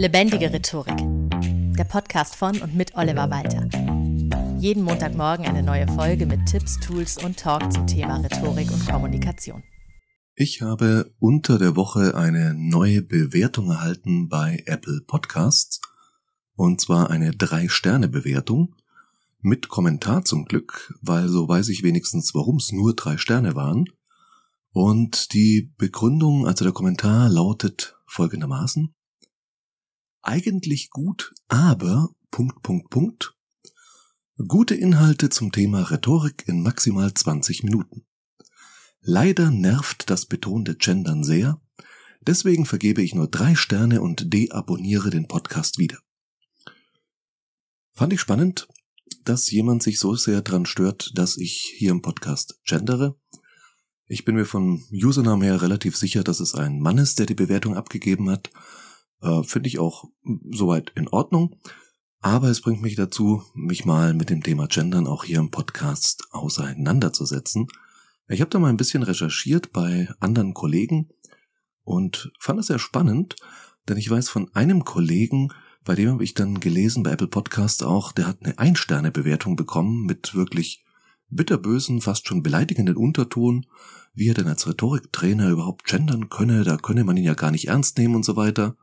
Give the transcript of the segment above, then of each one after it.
Lebendige Rhetorik. Der Podcast von und mit Oliver Walter. Jeden Montagmorgen eine neue Folge mit Tipps, Tools und Talk zum Thema Rhetorik und Kommunikation. Ich habe unter der Woche eine neue Bewertung erhalten bei Apple Podcasts. Und zwar eine Drei-Sterne-Bewertung. Mit Kommentar zum Glück, weil so weiß ich wenigstens, warum es nur drei Sterne waren. Und die Begründung, also der Kommentar lautet folgendermaßen. Eigentlich gut, aber Punkt, Punkt, Punkt. Gute Inhalte zum Thema Rhetorik in maximal 20 Minuten. Leider nervt das betonte Gendern sehr, deswegen vergebe ich nur drei Sterne und deabonniere den Podcast wieder. Fand ich spannend, dass jemand sich so sehr dran stört, dass ich hier im Podcast gendere. Ich bin mir von Username her relativ sicher, dass es ein Mann ist, der die Bewertung abgegeben hat. Äh, Finde ich auch soweit in Ordnung. Aber es bringt mich dazu, mich mal mit dem Thema Gendern auch hier im Podcast auseinanderzusetzen. Ich habe da mal ein bisschen recherchiert bei anderen Kollegen und fand es sehr spannend, denn ich weiß von einem Kollegen, bei dem habe ich dann gelesen bei Apple Podcast auch, der hat eine Ein-Sterne-Bewertung bekommen mit wirklich bitterbösen, fast schon beleidigenden Unterton wie er denn als Rhetoriktrainer überhaupt gendern könne, da könne man ihn ja gar nicht ernst nehmen und so weiter.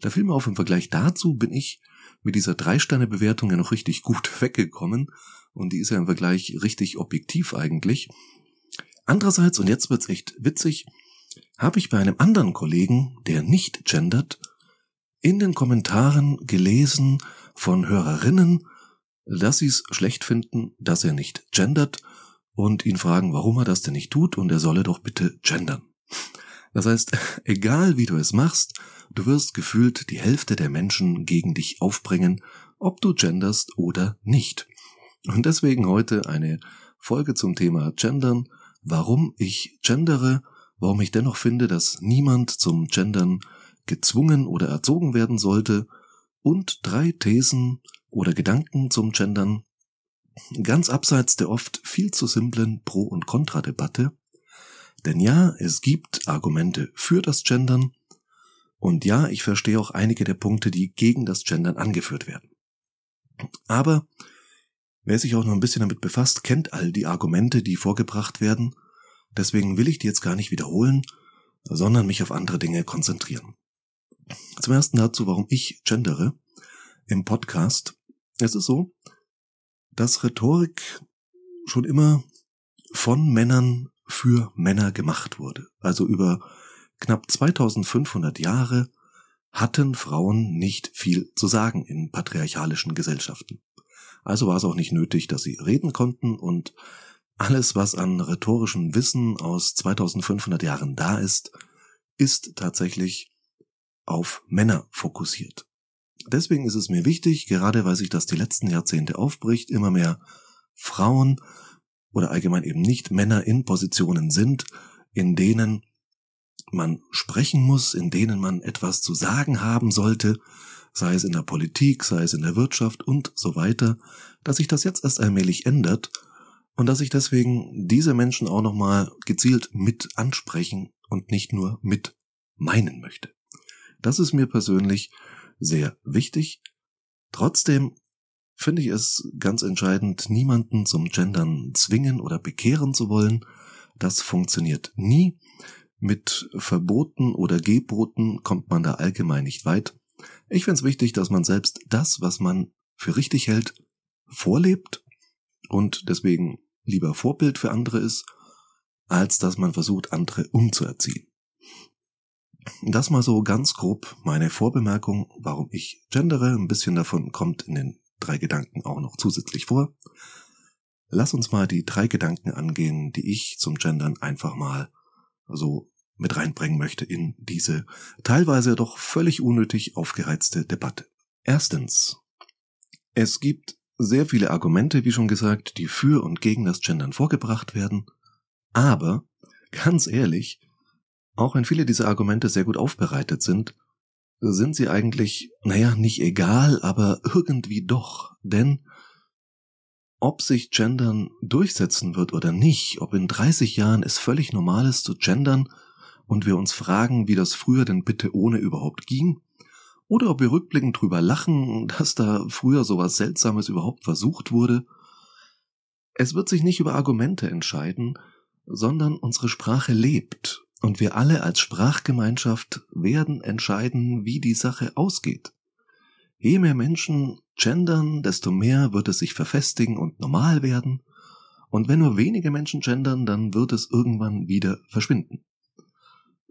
Da fiel mir auf, im Vergleich dazu bin ich mit dieser Drei-Sterne-Bewertung ja noch richtig gut weggekommen und die ist ja im Vergleich richtig objektiv eigentlich. Andererseits, und jetzt wird's echt witzig, habe ich bei einem anderen Kollegen, der nicht gendert, in den Kommentaren gelesen von Hörerinnen, dass sie es schlecht finden, dass er nicht gendert und ihn fragen, warum er das denn nicht tut und er solle doch bitte gendern. Das heißt, egal wie du es machst, du wirst gefühlt die Hälfte der Menschen gegen dich aufbringen, ob du genderst oder nicht. Und deswegen heute eine Folge zum Thema Gendern, warum ich gendere, warum ich dennoch finde, dass niemand zum Gendern gezwungen oder erzogen werden sollte und drei Thesen oder Gedanken zum Gendern, ganz abseits der oft viel zu simplen Pro- und Kontradebatte. Denn ja, es gibt Argumente für das Gendern und ja, ich verstehe auch einige der Punkte, die gegen das Gendern angeführt werden. Aber wer sich auch noch ein bisschen damit befasst, kennt all die Argumente, die vorgebracht werden. Deswegen will ich die jetzt gar nicht wiederholen, sondern mich auf andere Dinge konzentrieren. Zum ersten dazu, warum ich gendere im Podcast. Es ist so, dass Rhetorik schon immer von Männern für Männer gemacht wurde. Also über knapp 2500 Jahre hatten Frauen nicht viel zu sagen in patriarchalischen Gesellschaften. Also war es auch nicht nötig, dass sie reden konnten und alles, was an rhetorischem Wissen aus 2500 Jahren da ist, ist tatsächlich auf Männer fokussiert. Deswegen ist es mir wichtig, gerade weil sich das die letzten Jahrzehnte aufbricht, immer mehr Frauen oder allgemein eben nicht Männer in Positionen sind, in denen man sprechen muss, in denen man etwas zu sagen haben sollte, sei es in der Politik, sei es in der Wirtschaft und so weiter, dass sich das jetzt erst allmählich ändert und dass ich deswegen diese Menschen auch nochmal gezielt mit ansprechen und nicht nur mit meinen möchte. Das ist mir persönlich sehr wichtig. Trotzdem finde ich es ganz entscheidend, niemanden zum Gendern zwingen oder bekehren zu wollen. Das funktioniert nie. Mit Verboten oder Geboten kommt man da allgemein nicht weit. Ich finde es wichtig, dass man selbst das, was man für richtig hält, vorlebt und deswegen lieber Vorbild für andere ist, als dass man versucht, andere umzuerziehen. Das mal so ganz grob meine Vorbemerkung, warum ich gendere. Ein bisschen davon kommt in den drei Gedanken auch noch zusätzlich vor. Lass uns mal die drei Gedanken angehen, die ich zum Gendern einfach mal so mit reinbringen möchte in diese teilweise doch völlig unnötig aufgereizte Debatte. Erstens. Es gibt sehr viele Argumente, wie schon gesagt, die für und gegen das Gendern vorgebracht werden. Aber, ganz ehrlich, auch wenn viele dieser Argumente sehr gut aufbereitet sind, sind sie eigentlich, naja, nicht egal, aber irgendwie doch. Denn ob sich Gendern durchsetzen wird oder nicht, ob in 30 Jahren es völlig normal ist zu gendern und wir uns fragen, wie das früher denn bitte ohne überhaupt ging, oder ob wir rückblickend drüber lachen, dass da früher sowas Seltsames überhaupt versucht wurde. Es wird sich nicht über Argumente entscheiden, sondern unsere Sprache lebt und wir alle als Sprachgemeinschaft werden entscheiden, wie die Sache ausgeht. Je mehr Menschen gendern, desto mehr wird es sich verfestigen und normal werden, und wenn nur wenige Menschen gendern, dann wird es irgendwann wieder verschwinden.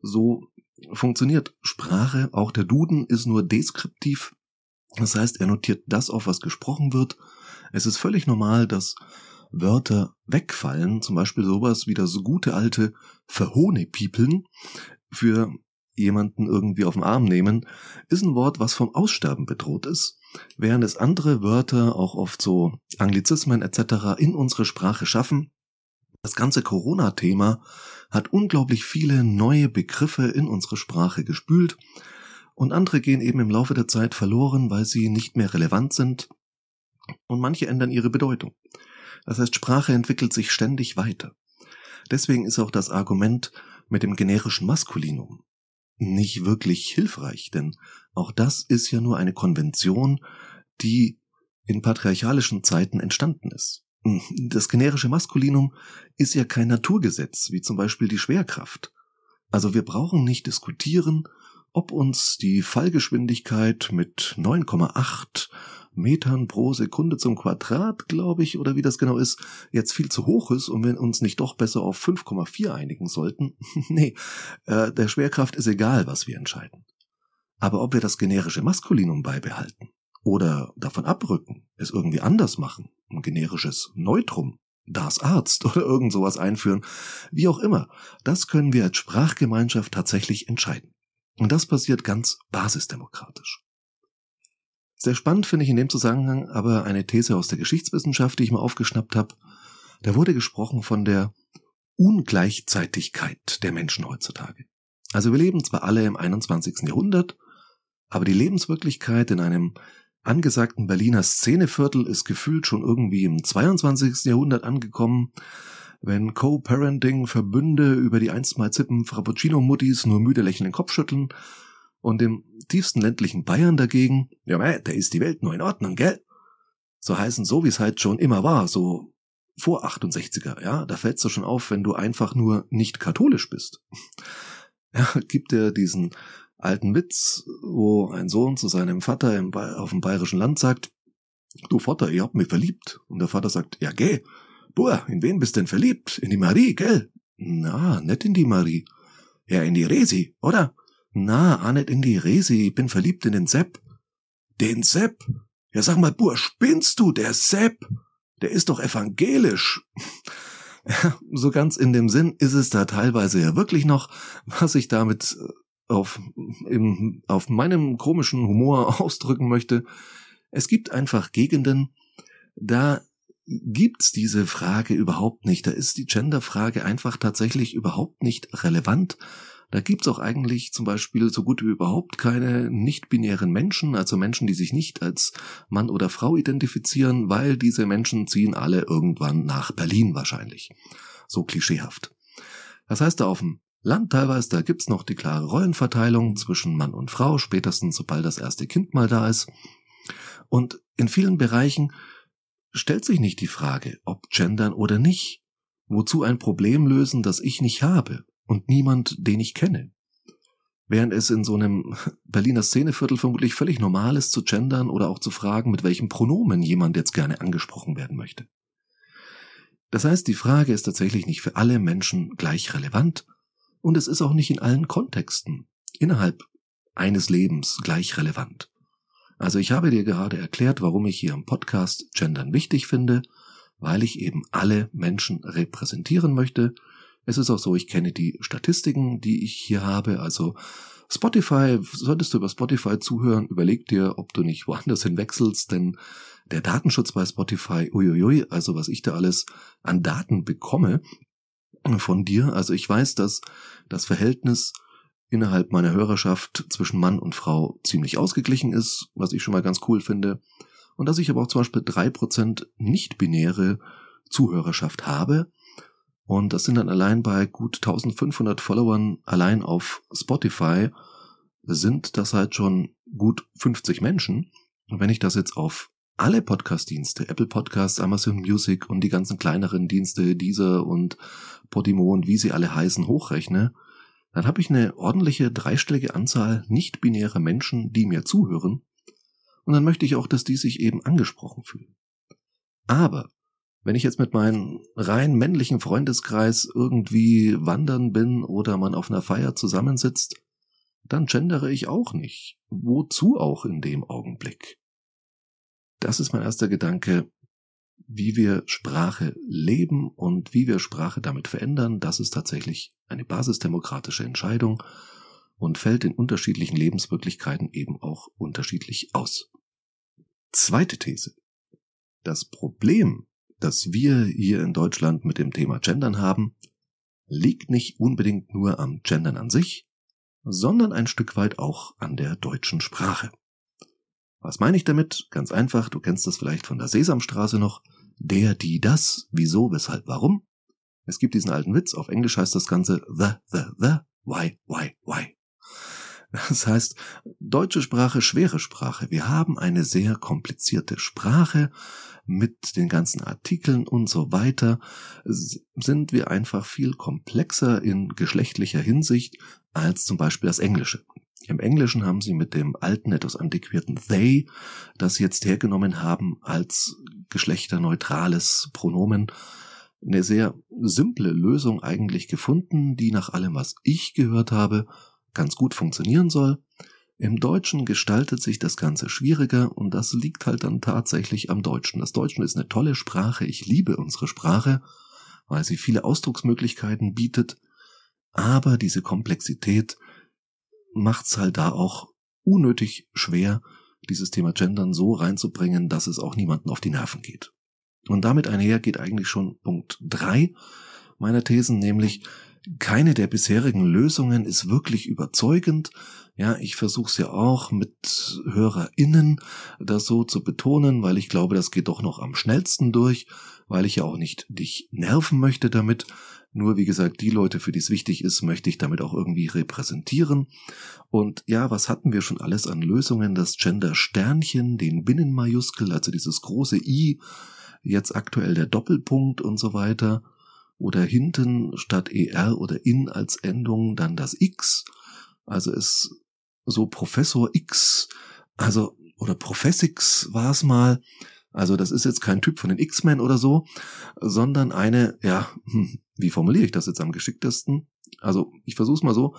So funktioniert Sprache, auch der Duden ist nur deskriptiv, das heißt, er notiert das auf, was gesprochen wird. Es ist völlig normal, dass Wörter wegfallen, zum Beispiel sowas wie das gute alte Verhohnepiepeln für jemanden irgendwie auf den Arm nehmen, ist ein Wort, was vom Aussterben bedroht ist, während es andere Wörter, auch oft so Anglizismen etc. in unsere Sprache schaffen. Das ganze Corona-Thema hat unglaublich viele neue Begriffe in unsere Sprache gespült und andere gehen eben im Laufe der Zeit verloren, weil sie nicht mehr relevant sind und manche ändern ihre Bedeutung. Das heißt, Sprache entwickelt sich ständig weiter. Deswegen ist auch das Argument mit dem generischen Maskulinum nicht wirklich hilfreich, denn auch das ist ja nur eine Konvention, die in patriarchalischen Zeiten entstanden ist. Das generische Maskulinum ist ja kein Naturgesetz, wie zum Beispiel die Schwerkraft. Also wir brauchen nicht diskutieren, ob uns die Fallgeschwindigkeit mit 9,8 Metern pro Sekunde zum Quadrat, glaube ich, oder wie das genau ist, jetzt viel zu hoch ist und wir uns nicht doch besser auf 5,4 einigen sollten. nee, äh, der Schwerkraft ist egal, was wir entscheiden. Aber ob wir das generische Maskulinum beibehalten oder davon abrücken, es irgendwie anders machen, ein generisches Neutrum, das Arzt oder irgend sowas einführen, wie auch immer, das können wir als Sprachgemeinschaft tatsächlich entscheiden. Und das passiert ganz basisdemokratisch. Sehr spannend finde ich in dem Zusammenhang aber eine These aus der Geschichtswissenschaft, die ich mal aufgeschnappt habe. Da wurde gesprochen von der Ungleichzeitigkeit der Menschen heutzutage. Also wir leben zwar alle im 21. Jahrhundert, aber die Lebenswirklichkeit in einem angesagten Berliner Szeneviertel ist gefühlt schon irgendwie im 22. Jahrhundert angekommen, wenn Co-Parenting Verbünde über die einst mal zippen Frappuccino-Muttis nur müde lächelnden Kopf schütteln und im tiefsten ländlichen Bayern dagegen, ja mei, da ist die Welt nur in Ordnung, gell? So heißen so, wie es halt schon immer war, so vor 68er, ja, da fällt's dir schon auf, wenn du einfach nur nicht katholisch bist. Ja, gibt er diesen alten Witz, wo ein Sohn zu seinem Vater im auf dem bayerischen Land sagt, du Vater, ihr habt mich verliebt. Und der Vater sagt, ja geh, boah, in wen bist denn verliebt? In die Marie, gell? Na, nicht in die Marie. Ja, in die Resi, oder? Na, nicht in die Resi, ich bin verliebt in den Sepp. Den Sepp? Ja, sag mal, Bur, spinnst du, der Sepp? Der ist doch evangelisch. Ja, so ganz in dem Sinn ist es da teilweise ja wirklich noch, was ich damit äh, auf, im, auf meinem komischen Humor ausdrücken möchte. Es gibt einfach Gegenden, da gibt's diese Frage überhaupt nicht. Da ist die Genderfrage einfach tatsächlich überhaupt nicht relevant. Da gibt's auch eigentlich zum Beispiel so gut wie überhaupt keine nicht-binären Menschen, also Menschen, die sich nicht als Mann oder Frau identifizieren, weil diese Menschen ziehen alle irgendwann nach Berlin wahrscheinlich. So klischeehaft. Das heißt, da auf dem Land teilweise, da gibt's noch die klare Rollenverteilung zwischen Mann und Frau, spätestens sobald das erste Kind mal da ist. Und in vielen Bereichen stellt sich nicht die Frage, ob gendern oder nicht. Wozu ein Problem lösen, das ich nicht habe? Und niemand, den ich kenne. Während es in so einem Berliner Szeneviertel vermutlich völlig normal ist zu gendern oder auch zu fragen, mit welchem Pronomen jemand jetzt gerne angesprochen werden möchte. Das heißt, die Frage ist tatsächlich nicht für alle Menschen gleich relevant und es ist auch nicht in allen Kontexten innerhalb eines Lebens gleich relevant. Also ich habe dir gerade erklärt, warum ich hier im Podcast Gendern wichtig finde, weil ich eben alle Menschen repräsentieren möchte es ist auch so, ich kenne die Statistiken, die ich hier habe. Also Spotify, solltest du über Spotify zuhören, überleg dir, ob du nicht woanders hinwechselst, denn der Datenschutz bei Spotify, uiuiui, also was ich da alles an Daten bekomme von dir. Also ich weiß, dass das Verhältnis innerhalb meiner Hörerschaft zwischen Mann und Frau ziemlich ausgeglichen ist, was ich schon mal ganz cool finde. Und dass ich aber auch zum Beispiel drei Prozent nicht-binäre Zuhörerschaft habe. Und das sind dann allein bei gut 1500 Followern allein auf Spotify sind das halt schon gut 50 Menschen. Und wenn ich das jetzt auf alle Podcast-Dienste, Apple Podcasts, Amazon Music und die ganzen kleineren Dienste, Deezer und Podimo und wie sie alle heißen, hochrechne, dann habe ich eine ordentliche dreistellige Anzahl nicht-binärer Menschen, die mir zuhören. Und dann möchte ich auch, dass die sich eben angesprochen fühlen. Aber wenn ich jetzt mit meinem rein männlichen Freundeskreis irgendwie wandern bin oder man auf einer Feier zusammensitzt, dann gendere ich auch nicht. Wozu auch in dem Augenblick? Das ist mein erster Gedanke, wie wir Sprache leben und wie wir Sprache damit verändern. Das ist tatsächlich eine basisdemokratische Entscheidung und fällt in unterschiedlichen Lebenswirklichkeiten eben auch unterschiedlich aus. Zweite These. Das Problem, das wir hier in Deutschland mit dem Thema Gendern haben, liegt nicht unbedingt nur am Gendern an sich, sondern ein Stück weit auch an der deutschen Sprache. Was meine ich damit? Ganz einfach, du kennst das vielleicht von der Sesamstraße noch. Der, die, das, wieso, weshalb, warum. Es gibt diesen alten Witz, auf Englisch heißt das Ganze the, the, the, why, why, why. Das heißt, deutsche Sprache, schwere Sprache. Wir haben eine sehr komplizierte Sprache mit den ganzen Artikeln und so weiter. Sind wir einfach viel komplexer in geschlechtlicher Hinsicht als zum Beispiel das Englische. Im Englischen haben sie mit dem alten, etwas antiquierten they, das sie jetzt hergenommen haben als geschlechterneutrales Pronomen, eine sehr simple Lösung eigentlich gefunden, die nach allem, was ich gehört habe, ganz gut funktionieren soll. Im Deutschen gestaltet sich das Ganze schwieriger und das liegt halt dann tatsächlich am Deutschen. Das Deutschen ist eine tolle Sprache, ich liebe unsere Sprache, weil sie viele Ausdrucksmöglichkeiten bietet, aber diese Komplexität macht's halt da auch unnötig schwer, dieses Thema Gendern so reinzubringen, dass es auch niemanden auf die Nerven geht. Und damit einher geht eigentlich schon Punkt drei meiner Thesen, nämlich keine der bisherigen Lösungen ist wirklich überzeugend. Ja, ich versuche es ja auch mit HörerInnen das so zu betonen, weil ich glaube, das geht doch noch am schnellsten durch, weil ich ja auch nicht dich nerven möchte damit. Nur wie gesagt, die Leute, für die es wichtig ist, möchte ich damit auch irgendwie repräsentieren. Und ja, was hatten wir schon alles an Lösungen? Das Gender Sternchen, den Binnenmajuskel, also dieses große I, jetzt aktuell der Doppelpunkt und so weiter. Oder hinten statt ER oder in als Endung dann das X. Also ist so Professor X, also oder Professix war es mal. Also das ist jetzt kein Typ von den X-Men oder so, sondern eine, ja, hm, wie formuliere ich das jetzt am geschicktesten? Also ich versuche es mal so.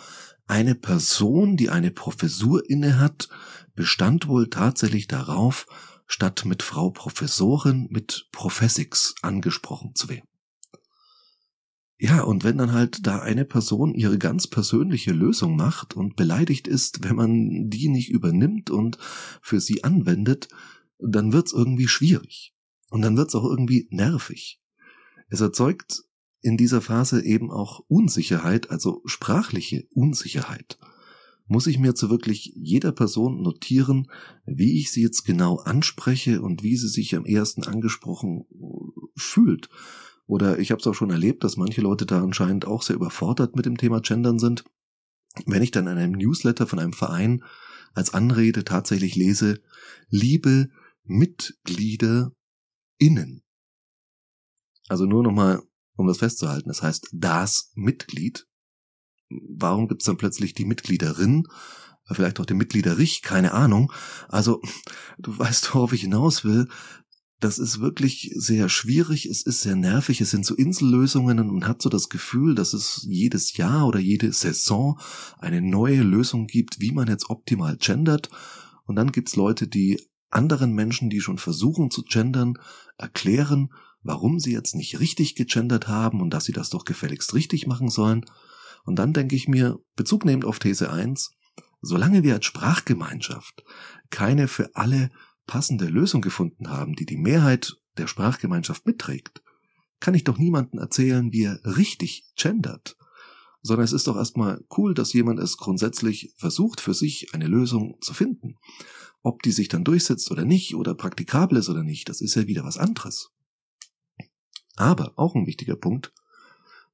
Eine Person, die eine Professur inne hat, bestand wohl tatsächlich darauf, statt mit Frau Professorin mit Professix angesprochen zu werden. Ja, und wenn dann halt da eine Person ihre ganz persönliche Lösung macht und beleidigt ist, wenn man die nicht übernimmt und für sie anwendet, dann wird's irgendwie schwierig. Und dann wird's auch irgendwie nervig. Es erzeugt in dieser Phase eben auch Unsicherheit, also sprachliche Unsicherheit. Muss ich mir zu wirklich jeder Person notieren, wie ich sie jetzt genau anspreche und wie sie sich am ersten angesprochen fühlt. Oder ich habe es auch schon erlebt, dass manche Leute da anscheinend auch sehr überfordert mit dem Thema Gendern sind. Wenn ich dann in einem Newsletter von einem Verein als Anrede tatsächlich lese, liebe Mitglieder innen. Also nur nochmal, um das festzuhalten, das heißt das Mitglied. Warum gibt's dann plötzlich die Mitgliederin? Vielleicht auch den Mitgliederich, keine Ahnung. Also, du weißt, worauf ich hinaus will. Das ist wirklich sehr schwierig, es ist sehr nervig, es sind so Insellösungen und man hat so das Gefühl, dass es jedes Jahr oder jede Saison eine neue Lösung gibt, wie man jetzt optimal gendert. Und dann gibt's Leute, die anderen Menschen, die schon versuchen zu gendern, erklären, warum sie jetzt nicht richtig gegendert haben und dass sie das doch gefälligst richtig machen sollen. Und dann denke ich mir, Bezug nehmend auf These 1, solange wir als Sprachgemeinschaft keine für alle passende Lösung gefunden haben, die die Mehrheit der Sprachgemeinschaft mitträgt, kann ich doch niemanden erzählen, wie er richtig gendert. Sondern es ist doch erstmal cool, dass jemand es grundsätzlich versucht, für sich eine Lösung zu finden. Ob die sich dann durchsetzt oder nicht oder praktikabel ist oder nicht, das ist ja wieder was anderes. Aber auch ein wichtiger Punkt,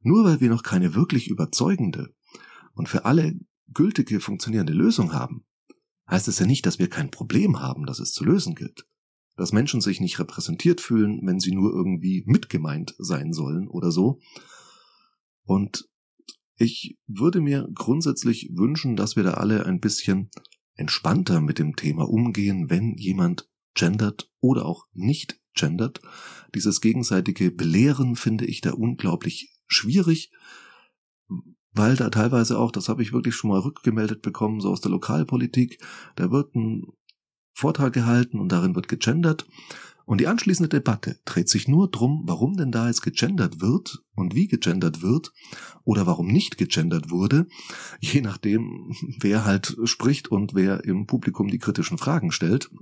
nur weil wir noch keine wirklich überzeugende und für alle gültige funktionierende Lösung haben, heißt es ja nicht, dass wir kein Problem haben, das es zu lösen gilt. Dass Menschen sich nicht repräsentiert fühlen, wenn sie nur irgendwie mitgemeint sein sollen oder so. Und ich würde mir grundsätzlich wünschen, dass wir da alle ein bisschen entspannter mit dem Thema umgehen, wenn jemand gendert oder auch nicht gendert. Dieses gegenseitige Belehren finde ich da unglaublich schwierig, weil da teilweise auch, das habe ich wirklich schon mal rückgemeldet bekommen, so aus der Lokalpolitik, da wird ein Vortrag gehalten und darin wird gegendert und die anschließende Debatte dreht sich nur drum, warum denn da jetzt gegendert wird und wie gegendert wird oder warum nicht gegendert wurde, je nachdem, wer halt spricht und wer im Publikum die kritischen Fragen stellt.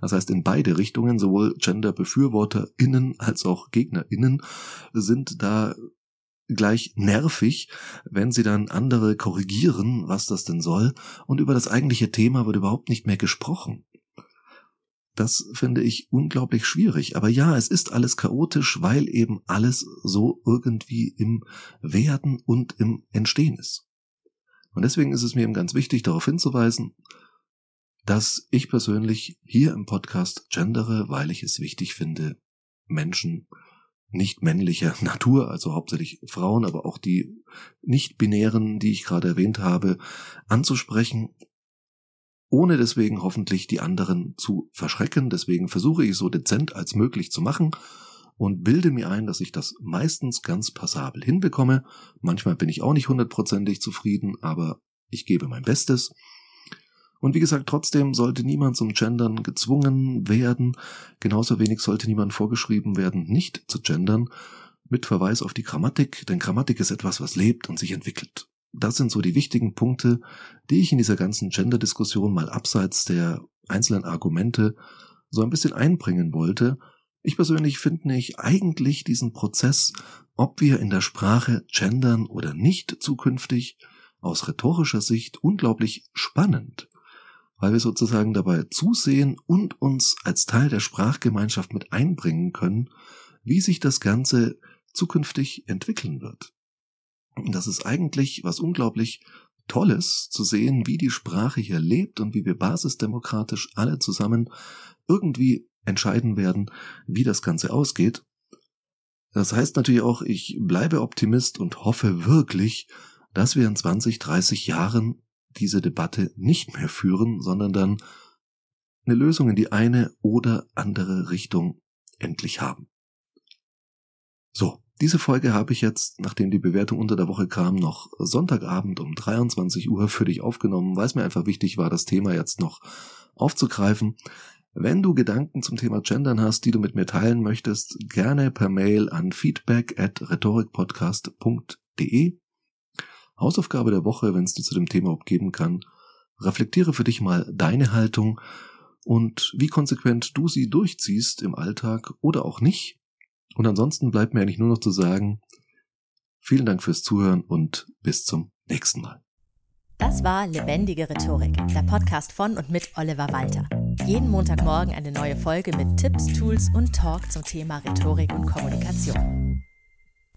Das heißt, in beide Richtungen, sowohl Gender-BefürworterInnen als auch GegnerInnen, sind da gleich nervig, wenn sie dann andere korrigieren, was das denn soll, und über das eigentliche Thema wird überhaupt nicht mehr gesprochen. Das finde ich unglaublich schwierig. Aber ja, es ist alles chaotisch, weil eben alles so irgendwie im Werden und im Entstehen ist. Und deswegen ist es mir eben ganz wichtig, darauf hinzuweisen, dass ich persönlich hier im Podcast gendere, weil ich es wichtig finde, Menschen nicht männlicher Natur, also hauptsächlich Frauen, aber auch die nicht-binären, die ich gerade erwähnt habe, anzusprechen ohne deswegen hoffentlich die anderen zu verschrecken. Deswegen versuche ich so dezent als möglich zu machen und bilde mir ein, dass ich das meistens ganz passabel hinbekomme. Manchmal bin ich auch nicht hundertprozentig zufrieden, aber ich gebe mein Bestes. Und wie gesagt, trotzdem sollte niemand zum Gendern gezwungen werden, genauso wenig sollte niemand vorgeschrieben werden, nicht zu gendern, mit Verweis auf die Grammatik, denn Grammatik ist etwas, was lebt und sich entwickelt. Das sind so die wichtigen Punkte, die ich in dieser ganzen Gender-Diskussion mal abseits der einzelnen Argumente so ein bisschen einbringen wollte. Ich persönlich finde nicht eigentlich diesen Prozess, ob wir in der Sprache gendern oder nicht zukünftig, aus rhetorischer Sicht unglaublich spannend, weil wir sozusagen dabei zusehen und uns als Teil der Sprachgemeinschaft mit einbringen können, wie sich das Ganze zukünftig entwickeln wird. Und das ist eigentlich was unglaublich Tolles zu sehen, wie die Sprache hier lebt und wie wir basisdemokratisch alle zusammen irgendwie entscheiden werden, wie das Ganze ausgeht. Das heißt natürlich auch, ich bleibe Optimist und hoffe wirklich, dass wir in 20, 30 Jahren diese Debatte nicht mehr führen, sondern dann eine Lösung in die eine oder andere Richtung endlich haben. So, diese Folge habe ich jetzt, nachdem die Bewertung unter der Woche kam, noch Sonntagabend um 23 Uhr für dich aufgenommen, weil es mir einfach wichtig war, das Thema jetzt noch aufzugreifen. Wenn du Gedanken zum Thema Gendern hast, die du mit mir teilen möchtest, gerne per Mail an feedback at rhetorikpodcast.de. Hausaufgabe der Woche, wenn es dir zu dem Thema geben kann. Reflektiere für dich mal deine Haltung und wie konsequent du sie durchziehst im Alltag oder auch nicht. Und ansonsten bleibt mir eigentlich nur noch zu sagen, vielen Dank fürs Zuhören und bis zum nächsten Mal. Das war Lebendige Rhetorik, der Podcast von und mit Oliver Walter. Jeden Montagmorgen eine neue Folge mit Tipps, Tools und Talk zum Thema Rhetorik und Kommunikation.